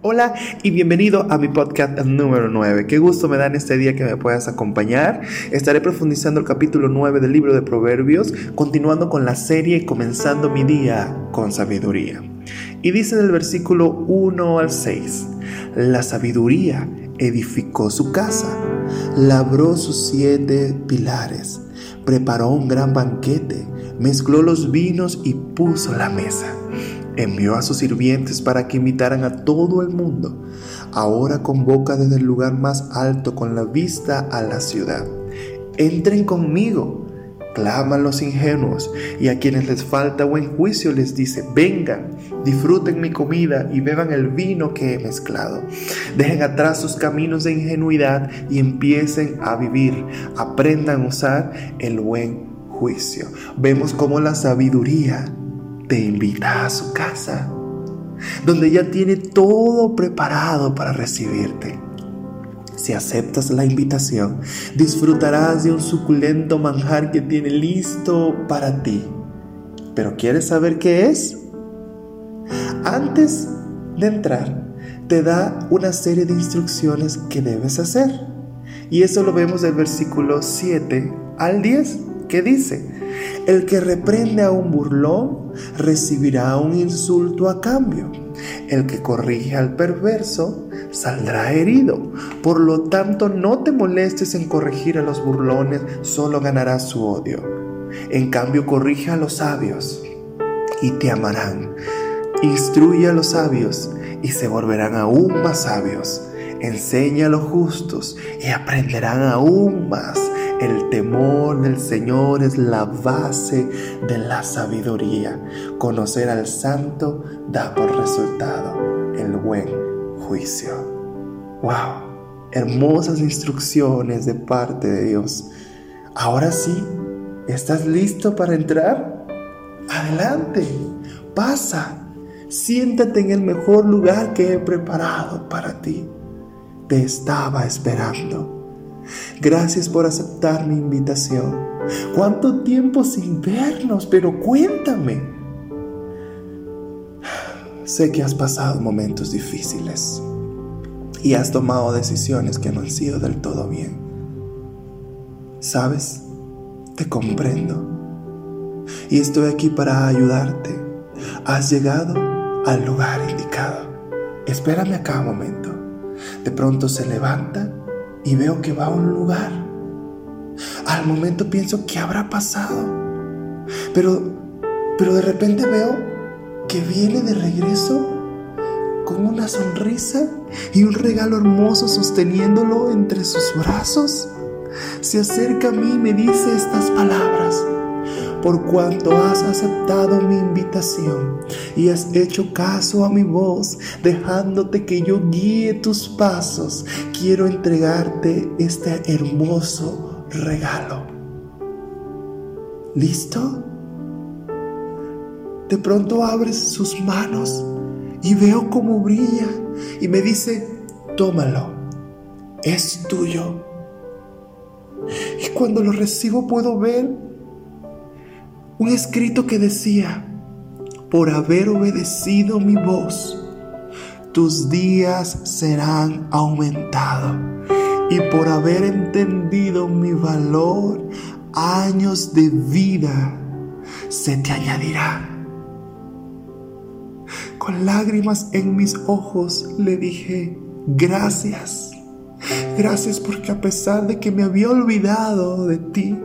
Hola y bienvenido a mi podcast número 9. Qué gusto me da en este día que me puedas acompañar. Estaré profundizando el capítulo 9 del libro de Proverbios, continuando con la serie y comenzando mi día con sabiduría. Y dice en el versículo 1 al 6, la sabiduría edificó su casa, labró sus siete pilares, preparó un gran banquete, mezcló los vinos y puso la mesa envió a sus sirvientes para que invitaran a todo el mundo. Ahora convoca desde el lugar más alto con la vista a la ciudad. Entren conmigo, claman los ingenuos, y a quienes les falta buen juicio les dice, vengan, disfruten mi comida y beban el vino que he mezclado. Dejen atrás sus caminos de ingenuidad y empiecen a vivir, aprendan a usar el buen juicio. Vemos cómo la sabiduría te invita a su casa, donde ya tiene todo preparado para recibirte. Si aceptas la invitación, disfrutarás de un suculento manjar que tiene listo para ti. ¿Pero quieres saber qué es? Antes de entrar, te da una serie de instrucciones que debes hacer. Y eso lo vemos del versículo 7 al 10, que dice, el que reprende a un burlón recibirá un insulto a cambio. El que corrige al perverso saldrá herido. Por lo tanto, no te molestes en corregir a los burlones, solo ganarás su odio. En cambio, corrige a los sabios y te amarán. Instruye a los sabios y se volverán aún más sabios. Enseña a los justos y aprenderán aún más. El temor del Señor es la base de la sabiduría. Conocer al santo da por resultado el buen juicio. ¡Wow! Hermosas instrucciones de parte de Dios. Ahora sí, ¿estás listo para entrar? Adelante, pasa, siéntate en el mejor lugar que he preparado para ti. Te estaba esperando. Gracias por aceptar mi invitación. ¿Cuánto tiempo sin vernos? Pero cuéntame. Sé que has pasado momentos difíciles y has tomado decisiones que no han sido del todo bien. ¿Sabes? Te comprendo. Y estoy aquí para ayudarte. Has llegado al lugar indicado. Espérame acá un momento. De pronto se levanta y veo que va a un lugar. Al momento pienso que habrá pasado, pero, pero de repente veo que viene de regreso con una sonrisa y un regalo hermoso sosteniéndolo entre sus brazos. Se acerca a mí y me dice estas palabras por cuanto has aceptado mi invitación y has hecho caso a mi voz, dejándote que yo guíe tus pasos, quiero entregarte este hermoso regalo. ¿Listo? De pronto abres sus manos y veo cómo brilla y me dice, tómalo, es tuyo. Y cuando lo recibo puedo ver un escrito que decía, por haber obedecido mi voz, tus días serán aumentados y por haber entendido mi valor, años de vida se te añadirán. Con lágrimas en mis ojos le dije, gracias, gracias porque a pesar de que me había olvidado de ti,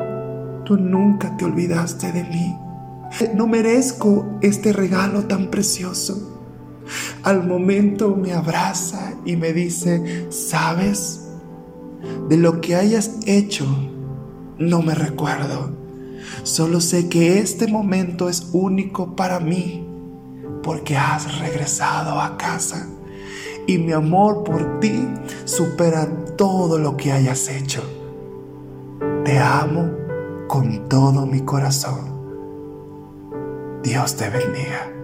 Tú nunca te olvidaste de mí. No merezco este regalo tan precioso. Al momento me abraza y me dice, ¿sabes? De lo que hayas hecho, no me recuerdo. Solo sé que este momento es único para mí porque has regresado a casa y mi amor por ti supera todo lo que hayas hecho. Te amo con todo mi corazón. Dios te bendiga.